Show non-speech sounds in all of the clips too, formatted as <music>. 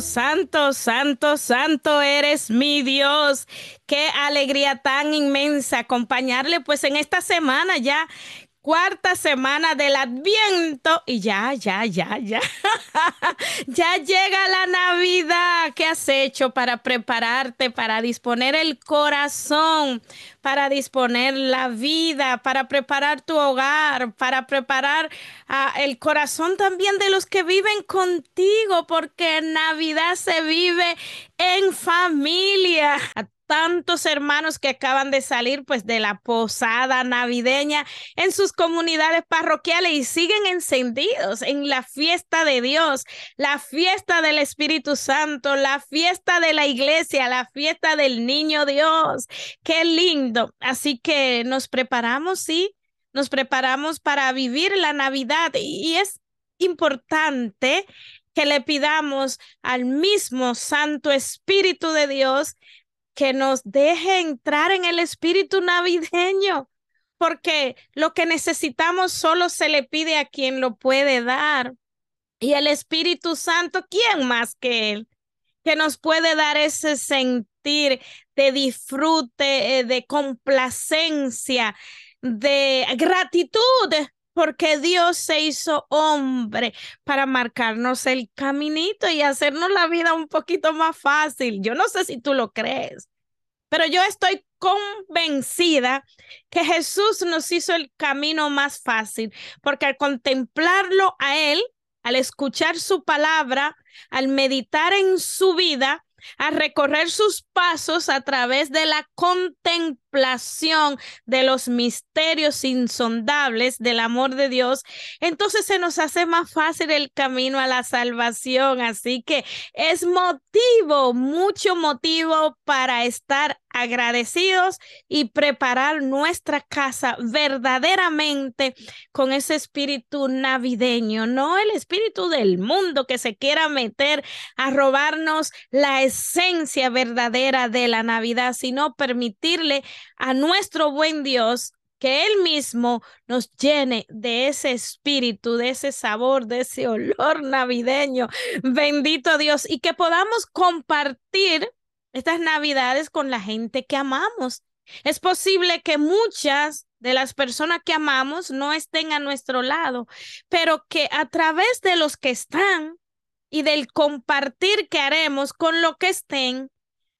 Santo, santo, santo, eres mi Dios. Qué alegría tan inmensa acompañarle pues en esta semana ya cuarta semana del Adviento y ya, ya, ya, ya. <laughs> ya llega la Navidad. ¿Qué has hecho para prepararte, para disponer el corazón, para disponer la vida, para preparar tu hogar, para preparar uh, el corazón también de los que viven contigo, porque Navidad se vive en familia tantos hermanos que acaban de salir pues de la posada navideña en sus comunidades parroquiales y siguen encendidos en la fiesta de Dios, la fiesta del Espíritu Santo, la fiesta de la iglesia, la fiesta del niño Dios. Qué lindo. Así que nos preparamos, sí, nos preparamos para vivir la Navidad y es importante que le pidamos al mismo Santo Espíritu de Dios que nos deje entrar en el espíritu navideño, porque lo que necesitamos solo se le pide a quien lo puede dar. Y el Espíritu Santo, ¿quién más que Él? Que nos puede dar ese sentir de disfrute, eh, de complacencia, de gratitud porque Dios se hizo hombre para marcarnos el caminito y hacernos la vida un poquito más fácil. Yo no sé si tú lo crees, pero yo estoy convencida que Jesús nos hizo el camino más fácil, porque al contemplarlo a Él, al escuchar su palabra, al meditar en su vida, a recorrer sus pasos a través de la contemplación de los misterios insondables del amor de Dios, entonces se nos hace más fácil el camino a la salvación. Así que es motivo, mucho motivo para estar agradecidos y preparar nuestra casa verdaderamente con ese espíritu navideño, no el espíritu del mundo que se quiera meter a robarnos la esencia verdadera de la Navidad, sino permitirle a nuestro buen Dios que Él mismo nos llene de ese espíritu, de ese sabor, de ese olor navideño. Bendito Dios. Y que podamos compartir estas navidades con la gente que amamos. Es posible que muchas de las personas que amamos no estén a nuestro lado, pero que a través de los que están y del compartir que haremos con lo que estén,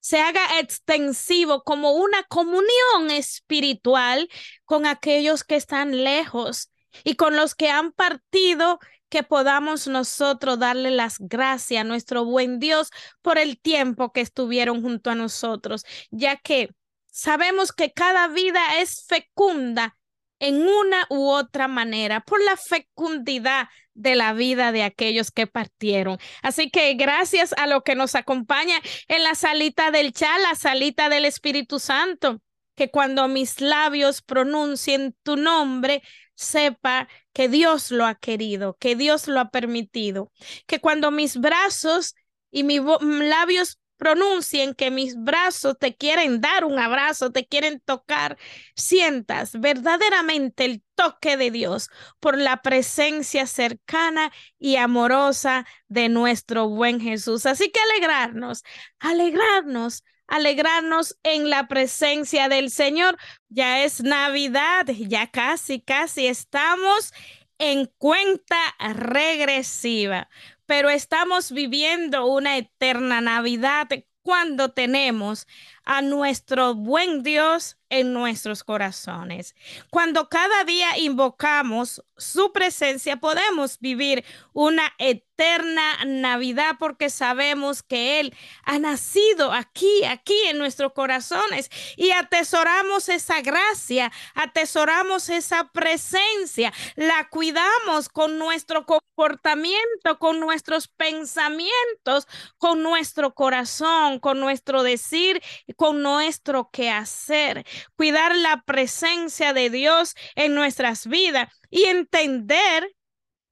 se haga extensivo como una comunión espiritual con aquellos que están lejos y con los que han partido que podamos nosotros darle las gracias a nuestro buen Dios por el tiempo que estuvieron junto a nosotros, ya que sabemos que cada vida es fecunda en una u otra manera por la fecundidad de la vida de aquellos que partieron. Así que gracias a lo que nos acompaña en la salita del chat, la salita del Espíritu Santo, que cuando mis labios pronuncien tu nombre, sepa que Dios lo ha querido, que Dios lo ha permitido, que cuando mis brazos y mis labios pronuncien que mis brazos te quieren dar un abrazo, te quieren tocar, sientas verdaderamente el toque de Dios por la presencia cercana y amorosa de nuestro buen Jesús. Así que alegrarnos, alegrarnos alegrarnos en la presencia del Señor. Ya es Navidad, ya casi, casi estamos en cuenta regresiva, pero estamos viviendo una eterna Navidad cuando tenemos a nuestro buen Dios en nuestros corazones. Cuando cada día invocamos su presencia, podemos vivir una eterna Navidad porque sabemos que Él ha nacido aquí, aquí en nuestros corazones y atesoramos esa gracia, atesoramos esa presencia, la cuidamos con nuestro comportamiento, con nuestros pensamientos, con nuestro corazón, con nuestro decir, con nuestro quehacer cuidar la presencia de Dios en nuestras vidas y entender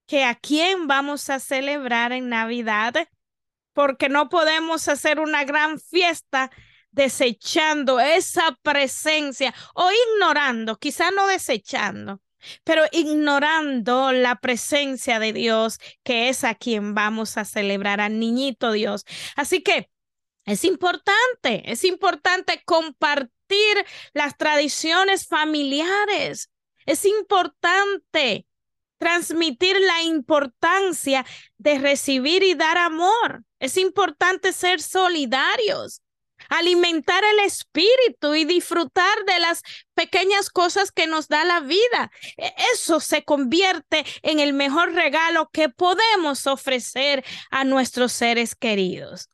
que a quién vamos a celebrar en Navidad, porque no podemos hacer una gran fiesta desechando esa presencia o ignorando, quizá no desechando, pero ignorando la presencia de Dios, que es a quien vamos a celebrar, al niñito Dios. Así que es importante, es importante compartir las tradiciones familiares. Es importante transmitir la importancia de recibir y dar amor. Es importante ser solidarios alimentar el espíritu y disfrutar de las pequeñas cosas que nos da la vida. E, eso se convierte en el mejor regalo que podemos ofrecer a nuestros seres queridos.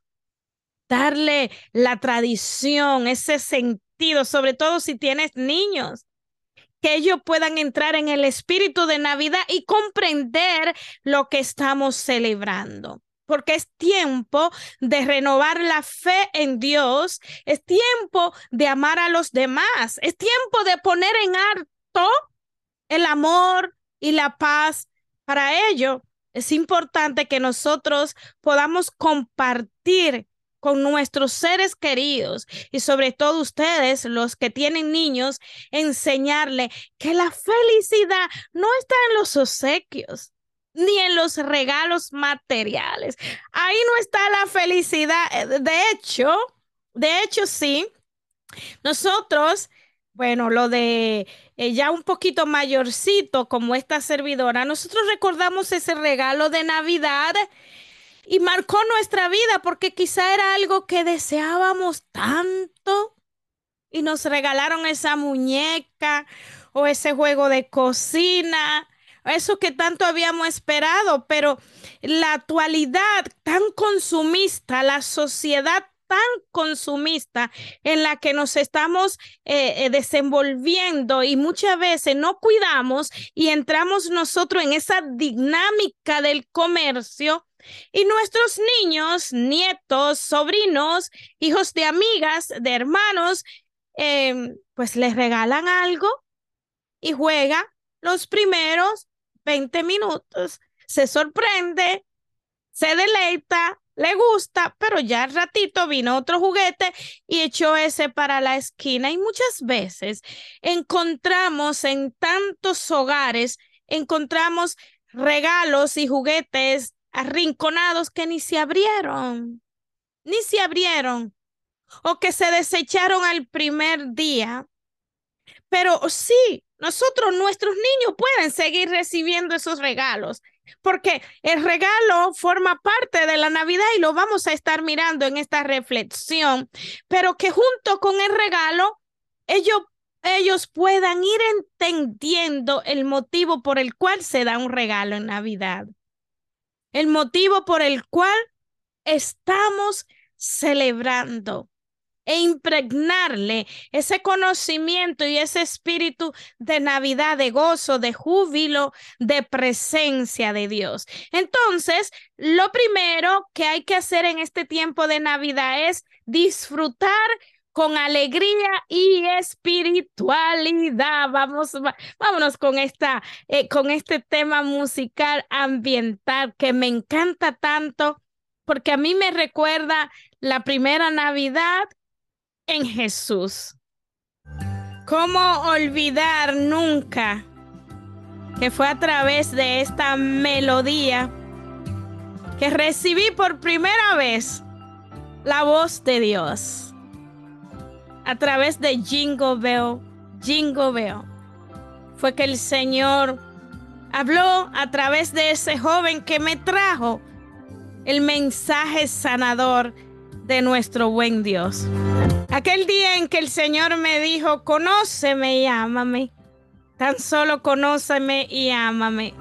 Darle la tradición, ese sentido, sobre todo si tienes niños que ellos puedan entrar en el espíritu de Navidad y comprender lo que estamos celebrando porque es tiempo de renovar la fe en Dios, es tiempo de amar a los demás, es tiempo de poner en harto el amor y la paz. Para ello, es importante que nosotros podamos compartir con nuestros seres queridos y sobre todo ustedes, los que tienen niños, enseñarle que la felicidad no está en los obsequios, ni en los regalos materiales. Ahí no está la felicidad. Eh, de hecho, de hecho sí, nosotros, bueno, lo de eh, ya un poquito mayorcito como esta servidora, nosotros recordamos ese regalo de Navidad y marcó nuestra vida porque quizá era algo que deseábamos tanto y nos regalaron esa muñeca o ese juego de cocina eso que tanto habíamos esperado, pero la actualidad tan consumista, la sociedad tan consumista en la que nos estamos eh, eh, desenvolviendo y muchas veces no cuidamos y entramos nosotros en esa dinámica del comercio y nuestros niños, nietos, sobrinos, hijos de amigas, de hermanos, em, pues les regalan algo y juega los primeros 20 minutos, se sorprende, se deleita, le gusta, pero ya al ratito vino otro juguete y echó ese para la esquina. Y muchas veces encontramos en tantos hogares, encontramos regalos y juguetes arrinconados que ni se abrieron, ni se abrieron, o que se desecharon al primer día. Pero sí, nosotros, nuestros niños pueden seguir recibiendo esos regalos, porque el regalo forma parte de la Navidad y lo vamos a estar mirando en esta reflexión, pero que junto con el regalo, ellos, ellos puedan ir entendiendo el motivo por el cual se da un regalo en Navidad, el motivo por el cual estamos celebrando e impregnarle ese conocimiento y ese espíritu de Navidad, de gozo, de júbilo, de presencia de Dios. Entonces, lo primero que hay que hacer en este tiempo de Navidad es disfrutar con alegría y espiritualidad. Vamos, vámonos con esta, eh, con este tema musical ambiental que me encanta tanto porque a mí me recuerda la primera Navidad en Jesús. ¿Cómo olvidar nunca que fue a través de esta melodía que recibí por primera vez la voz de Dios? A través de Jingo Bell, Jingo Bell, fue que el Señor habló a través de ese joven que me trajo el mensaje sanador de nuestro buen Dios. Aquel día en que el Señor me dijo, conóceme y ámame. Tan solo conóceme y ámame.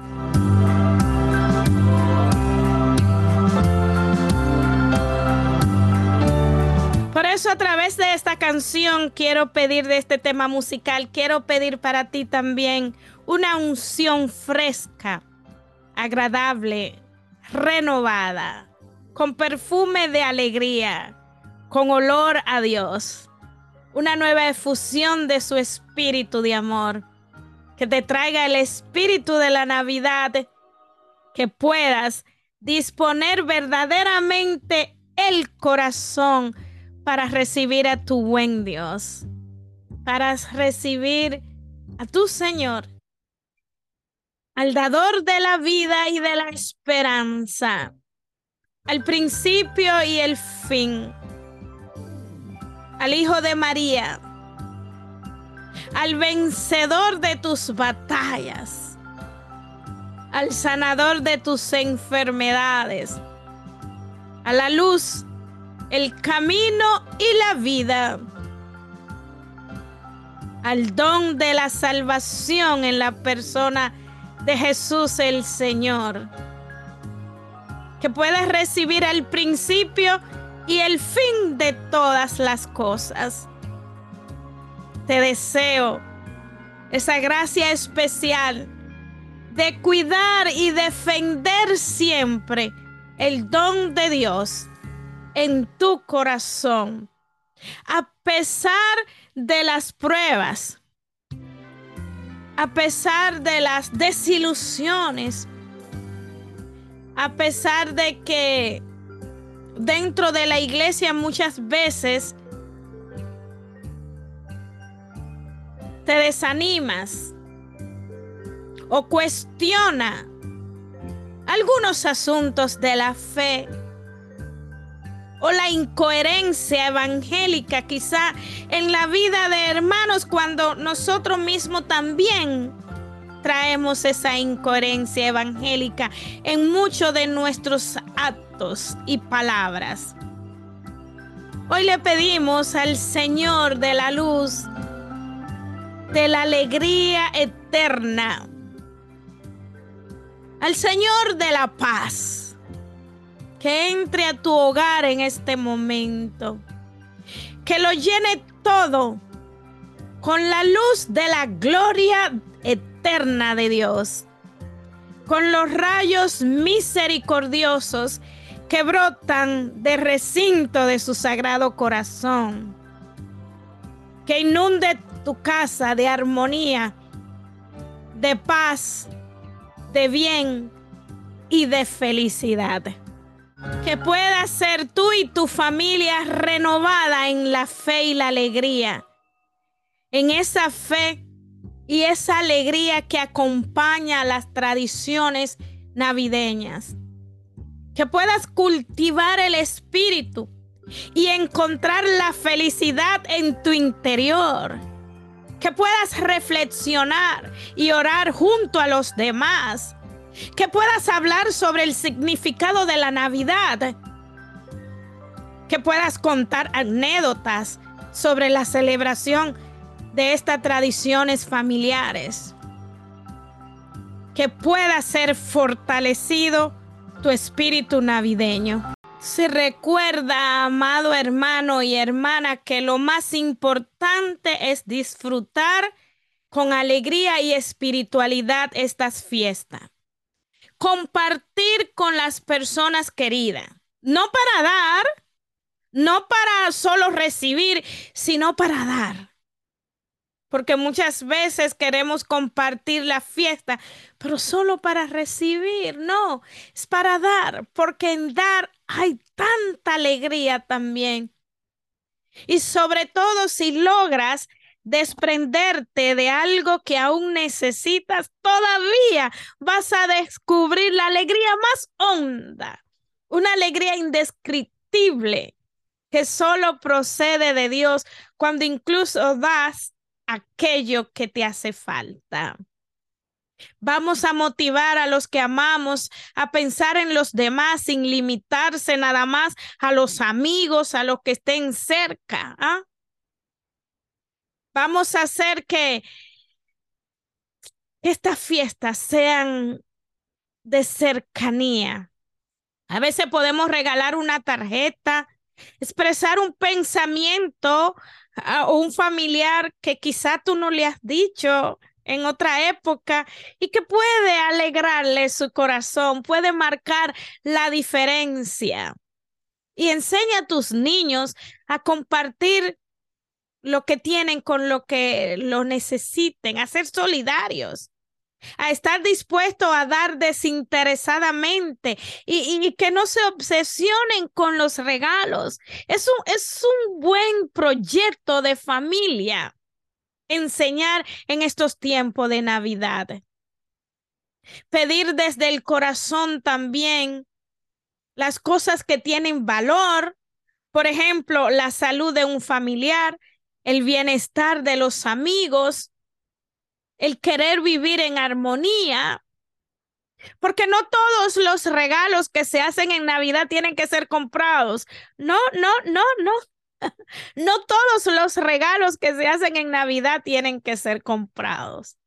Por eso a través de esta canción quiero pedir de este tema musical, quiero pedir para ti también una unción fresca, agradable, renovada, con perfume de alegría con olor a Dios. Una nueva efusión de su espíritu de amor. Que te traiga el espíritu de la Navidad. Que puedas disponer verdaderamente el corazón para recibir a tu buen Dios. Para recibir a tu Señor al dador de la vida y de la esperanza, al principio y el fin, al Hijo de María, al vencedor de tus batallas, al sanador de tus enfermedades, a la luz, el camino y la vida al don de la salvación en la persona de Jesús el Señor. Que puedas recibir el principio y el fin de todas las cosas. Te deseo esa gracia especial de cuidar y defender siempre el don de Dios en tu corazón. A pesar de las pruebas, a pesar de las desilusiones, a pesar de que dentro de la iglesia muchas veces te desanimas o cuestiona algunos asuntos de la fe o la incoherencia evangélica quizá en la vida de hermanos cuando nosotros mismos también traemos esa incoherencia evangélica en muchos de nuestros actos y palabras. Hoy le pedimos al Señor de la luz, de la alegría eterna, al Señor de la paz que entre a tu hogar en este momento, que lo llene todo con la luz de la gloria eterna de Dios, con los rayos misericordiosos que brotan de recinto de su sagrado corazón, que inunde tu casa de armonía, de paz, de bien y de felicidad que puedas ser tú y tu familia renovada en la fe y la alegría. En esa fe y esa alegría que acompaña las tradiciones navideñas. Que puedas cultivar el espíritu y encontrar la felicidad en tu interior. Que puedas reflexionar y orar junto a los demás que puedas hablar sobre el significado de la Navidad, que puedas contar anécdotas sobre la celebración de estas tradiciones familiares, que pueda ser fortalecido tu espíritu navideño. Se recuerda, amado hermano y hermana, que lo más importante es disfrutar con alegría y espiritualidad estas fiestas compartir con las personas queridas, no para dar, no para solo recibir, sino para dar. Porque muchas veces queremos compartir la fiesta, pero solo para recibir. No, es para dar, porque en dar hay tanta alegría también. Y sobre todo si logras desprenderte de algo que aún necesitas, todavía vas a descubrir la alegría más honda, una alegría indescriptible que solo procede de Dios cuando incluso das aquello que te hace falta. Vamos a motivar a los que amamos a pensar en los demás sin limitarse nada más a los amigos, a los que estén cerca. ¿ah? Vamos a hacer que estas fiestas sean de cercanía. A veces podemos regalar una tarjeta, expresar un pensamiento a un familiar que quizá tú no le has dicho en otra época y que puede alegrarle su corazón, puede marcar la diferencia. Y enseña a tus niños a compartir lo que tienen con lo que lo necesiten, a ser solidarios, a estar dispuestos a dar desinteresadamente y, que no se obsesionen con los regalos. Es un, es un buen proyecto de familia enseñar en estos tiempos de Navidad. Pedir desde el corazón también las cosas que tienen valor, por ejemplo, la salud de un familiar, el bienestar de los amigos, el querer vivir en armonía, porque no todos los regalos que se hacen en Navidad tienen que ser comprados. No, no, no, no. <laughs> No todos los regalos que se hacen en Navidad tienen que ser comprados.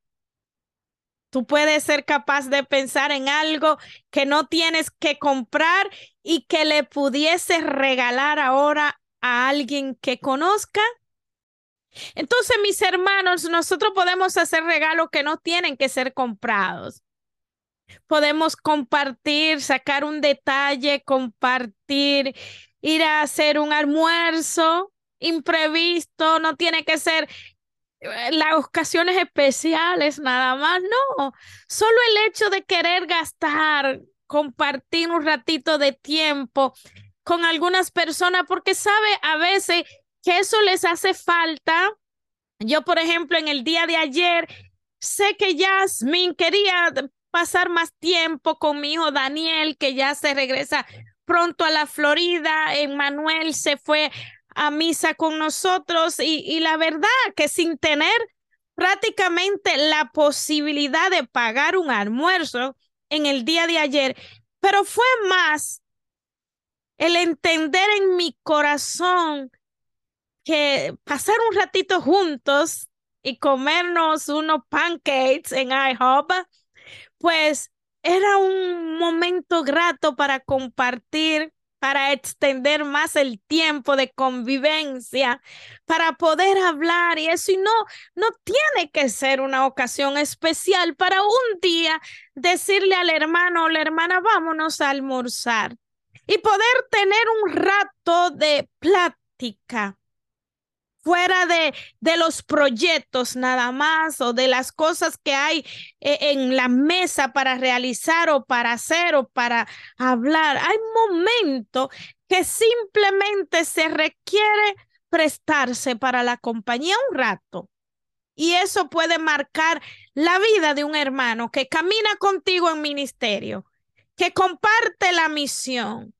Tú puedes ser capaz de pensar en algo que no tienes que comprar y que le pudieses regalar ahora a alguien que conozca. Entonces, mis hermanos, nosotros podemos hacer regalos que no tienen que ser comprados. Podemos compartir, sacar un detalle, compartir, ir a hacer un almuerzo imprevisto, no tiene que ser eh, las ocasiones especiales nada más, no, solo el hecho de querer gastar, compartir un ratito de tiempo con algunas personas, porque sabe a veces que eso les hace falta. Yo, por ejemplo, en el día de ayer, sé que Jasmine quería pasar más tiempo con mi hijo Daniel, que ya se regresa pronto a la Florida. Emmanuel se fue a misa con nosotros y, y la verdad que sin tener prácticamente la posibilidad de pagar un almuerzo en el día de ayer, pero fue más el entender en mi corazón que pasar un ratito juntos y comernos unos pancakes en IHOP pues era un momento grato para compartir, para extender más el tiempo de convivencia, para poder hablar y eso. Y no, no tiene que ser una ocasión especial para un día decirle al hermano o la hermana, vámonos a almorzar y poder tener un rato de plática fuera de, de los proyectos nada más o de las cosas que hay eh, en la mesa para realizar o para hacer o para hablar. Hay momentos que simplemente se requiere prestarse para la compañía un rato. Y eso puede marcar la vida de un hermano que camina contigo en ministerio, que comparte la misión,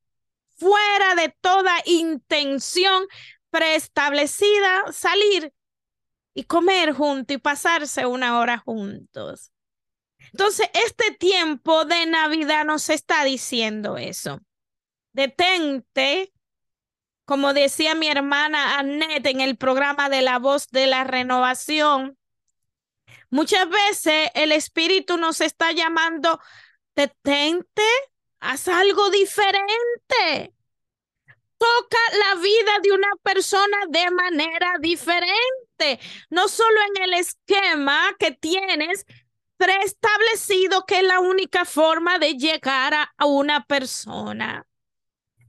fuera de toda intención preestablecida salir y comer juntos y pasarse una hora juntos. Entonces, este tiempo de Navidad nos está diciendo eso. Detente, como decía mi hermana Annette en el programa de la voz de la renovación. Muchas veces el Espíritu nos está llamando, detente, haz algo diferente toca la vida de una persona de manera diferente, no solo en el esquema que tienes preestablecido que es la única forma de llegar a, una persona.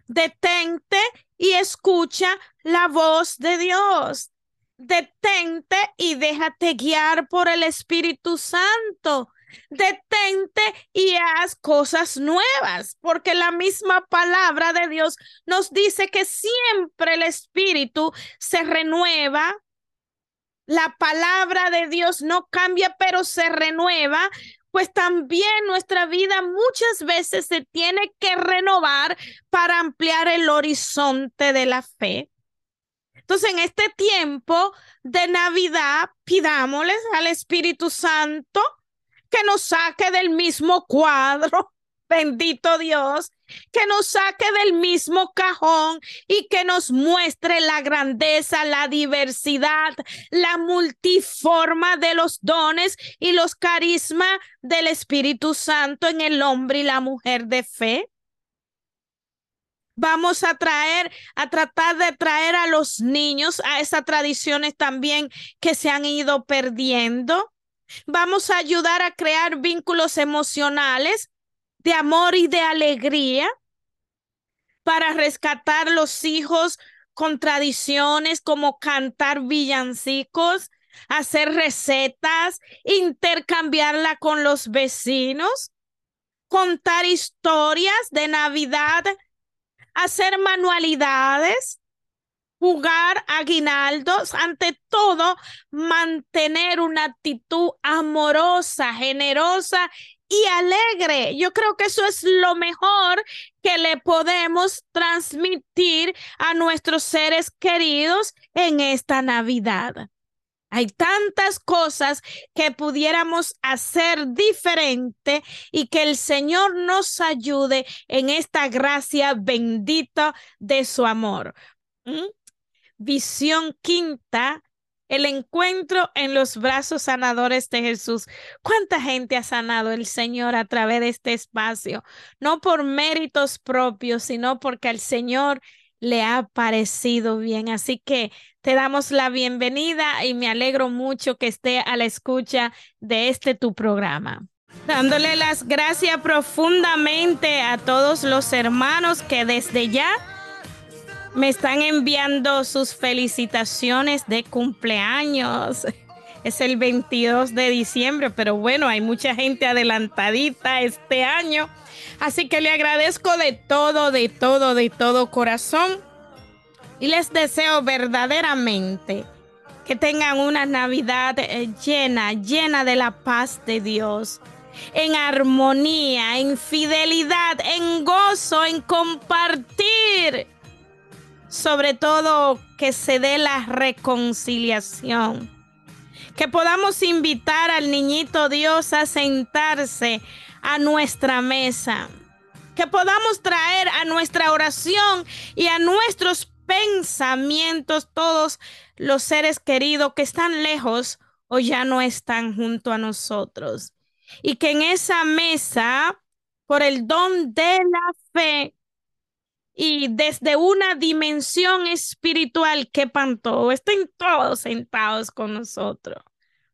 Detente y escucha la voz de Dios. Detente y déjate guiar por el Espíritu Santo detente y haz cosas nuevas, porque la misma palabra de Dios nos dice que siempre el espíritu se renueva. La palabra de Dios no cambia, pero se renueva, pues también nuestra vida muchas veces se tiene que renovar para ampliar el horizonte de la fe. Entonces, en este tiempo de Navidad, pidámosles al Espíritu Santo que nos saque del mismo cuadro, <laughs> bendito Dios, que nos saque del mismo cajón y que nos muestre la grandeza, la diversidad, la multiforma de los dones y los carismas del Espíritu Santo en el hombre y la mujer de fe. Vamos a traer, a tratar de traer a los niños a esas tradiciones también que se han ido perdiendo. Vamos a ayudar a crear vínculos emocionales de amor y de alegría para rescatar los hijos con tradiciones como cantar villancicos, hacer recetas, intercambiarla con los vecinos, contar historias de Navidad, hacer manualidades, jugar aguinaldos, ante todo, mantener una actitud amorosa, generosa y alegre. Yo creo que eso es lo mejor que le podemos transmitir a nuestros seres queridos en esta Navidad. Hay tantas cosas que pudiéramos hacer diferente y que el Señor nos ayude en esta gracia bendita de su amor. ¿Mm? Visión quinta, el encuentro en los brazos sanadores de Jesús. ¿Cuánta gente ha sanado el Señor a través de este espacio? No por méritos propios, sino porque al Señor le ha parecido bien. Así que te damos la bienvenida y me alegro mucho que esté a la escucha de este tu programa. Dándole las gracias profundamente a todos los hermanos que desde ya me están enviando sus felicitaciones de cumpleaños. Es el 22 de diciembre, pero bueno, hay mucha gente adelantadita este año. Así que le agradezco de todo, de todo, de todo corazón. Y les deseo verdaderamente que tengan una Navidad eh, llena, llena de la paz de Dios, en armonía, en fidelidad, en gozo, en compartir. Sobre todo que se dé la reconciliación. Que podamos invitar al niñito Dios a sentarse a nuestra mesa. Que podamos traer a nuestra oración y a nuestros pensamientos todos los seres queridos que están lejos o ya no están junto a nosotros. Y que en esa mesa, por el don de la fe y desde una dimensión espiritual, que todos, estén todos sentados con nosotros.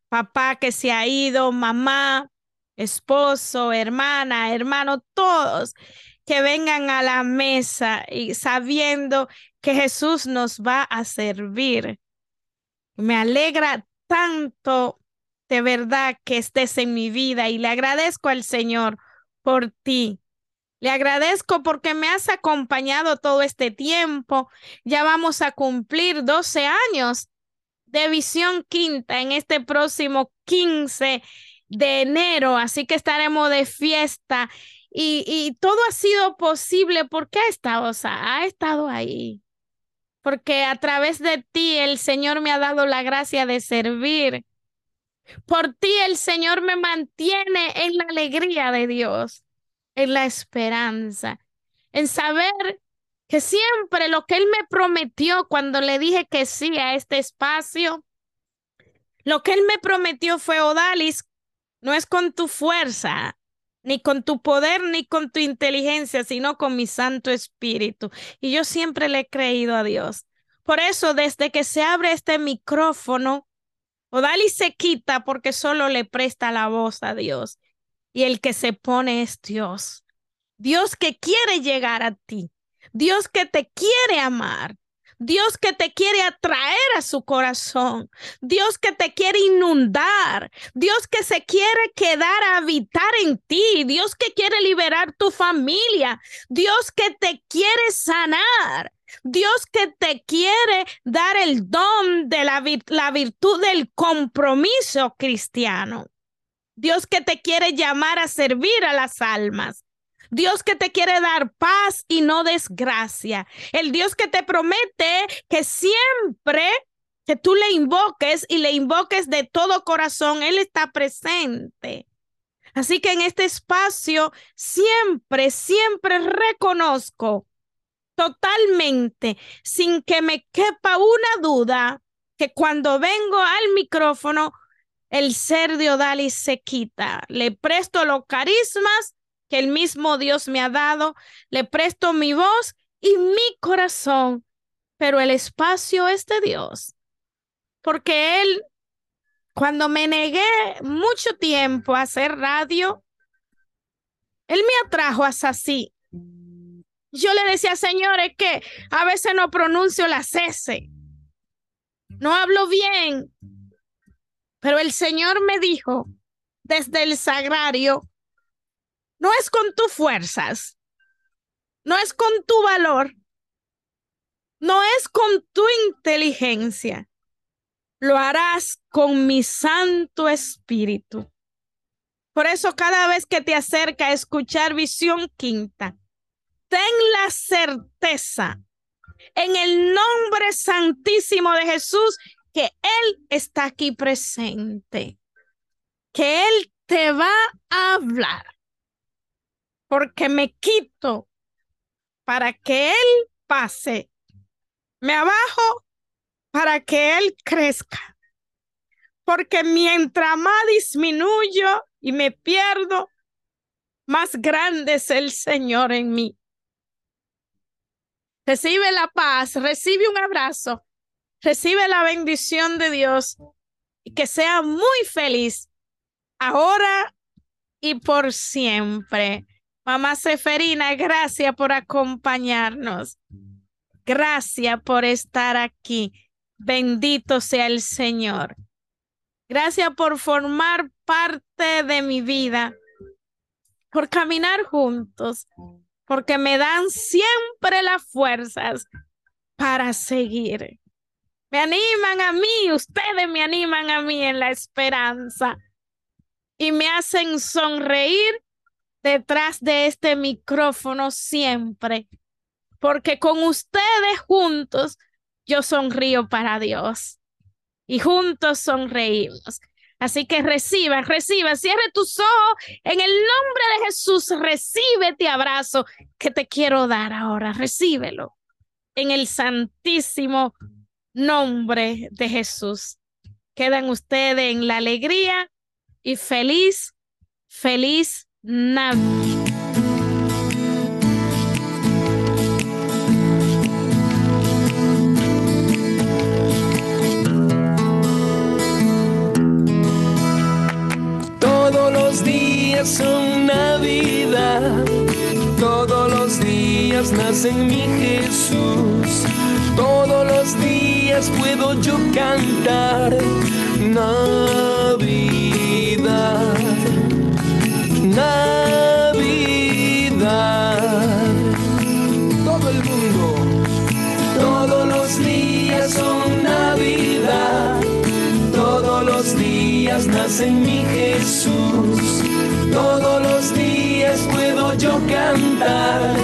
Papá que se ha ido, mamá, esposo, hermana, hermano, todos que vengan a la mesa y sabiendo que Jesús nos va a servir. Me alegra tanto de verdad que estés en mi vida y le agradezco al Señor por ti. Le agradezco porque me has acompañado todo este tiempo. Ya vamos a cumplir 12 años de visión quinta en este próximo 15 de enero, así que estaremos de fiesta y, y todo ha sido posible porque ha estado, ha estado ahí. Porque a través de ti el Señor me ha dado la gracia de servir. Por ti el Señor me mantiene en la alegría de Dios, en la esperanza, en saber que siempre lo que Él me prometió cuando le dije que sí a este espacio, lo que Él me prometió fue, Odalis, no es con tu fuerza, ni con tu poder, ni con tu inteligencia, sino con mi Santo Espíritu. Y yo siempre le he creído a Dios. Por eso, desde que se abre este micrófono, Odali se quita porque solo le presta la voz a Dios. Y el que se pone es Dios. Dios que quiere llegar a ti. Dios que te quiere amar. Dios que te quiere atraer a su corazón, Dios que te quiere inundar, Dios que se quiere quedar a habitar en ti, Dios que quiere liberar tu familia, Dios que te quiere sanar. Dios que te quiere dar el don de la, la virtud del compromiso cristiano. Dios que te quiere llamar a servir a las almas. Dios que te quiere dar paz y no desgracia. El Dios que te promete que siempre que tú le invoques y le invoques de todo corazón, Él está presente. Así que en este espacio siempre, siempre reconozco totalmente, sin que me quepa una duda, que cuando vengo al micrófono, el ser de Odalis se quita. Le presto los carismas que el mismo Dios me ha dado, le presto mi voz y mi corazón, pero el espacio es de Dios, porque Él, cuando me negué mucho tiempo a hacer radio, Él me atrajo hasta así. Yo le decía, señores, que a veces no pronuncio la S, no hablo bien, pero el Señor me dijo desde el sagrario, no es con tus fuerzas, no es con tu valor, no es con tu inteligencia. Lo harás con mi Santo Espíritu. Por eso cada vez que te acerca a escuchar visión quinta, ten la certeza en el nombre santísimo de Jesús que Él está aquí presente, que Él te va a hablar, porque me quito para que Él pase, me abajo para que Él crezca porque mientras más disminuyo y me pierdo, más grande es el Señor en mí. Recibe la paz, recibe un abrazo, recibe la bendición de Dios y que sea muy feliz ahora y por siempre. Mamá Seferina, gracias por acompañarnos. Gracias por estar aquí. Bendito sea el Señor. Gracias por formar parte de mi vida, por caminar juntos, porque me dan siempre las fuerzas para seguir. Me animan a mí, ustedes me animan a mí en la esperanza y me hacen sonreír detrás de este micrófono siempre, porque con ustedes juntos yo sonrío para Dios y juntos sonreímos. Así que reciba, reciba, cierre tus ojos. En el nombre de Jesús, recibe este abrazo que te quiero dar ahora. Recíbelo. En el santísimo nombre de Jesús. Quedan ustedes en la alegría y feliz, feliz Navidad. son Navidad. Todos los días nace mi Jesús. Todos los días puedo yo cantar Navidad. Navidad. Todo el mundo. Todos los días son Navidad. Todos los días nace mi Jesús todos los días puedo yo cantar.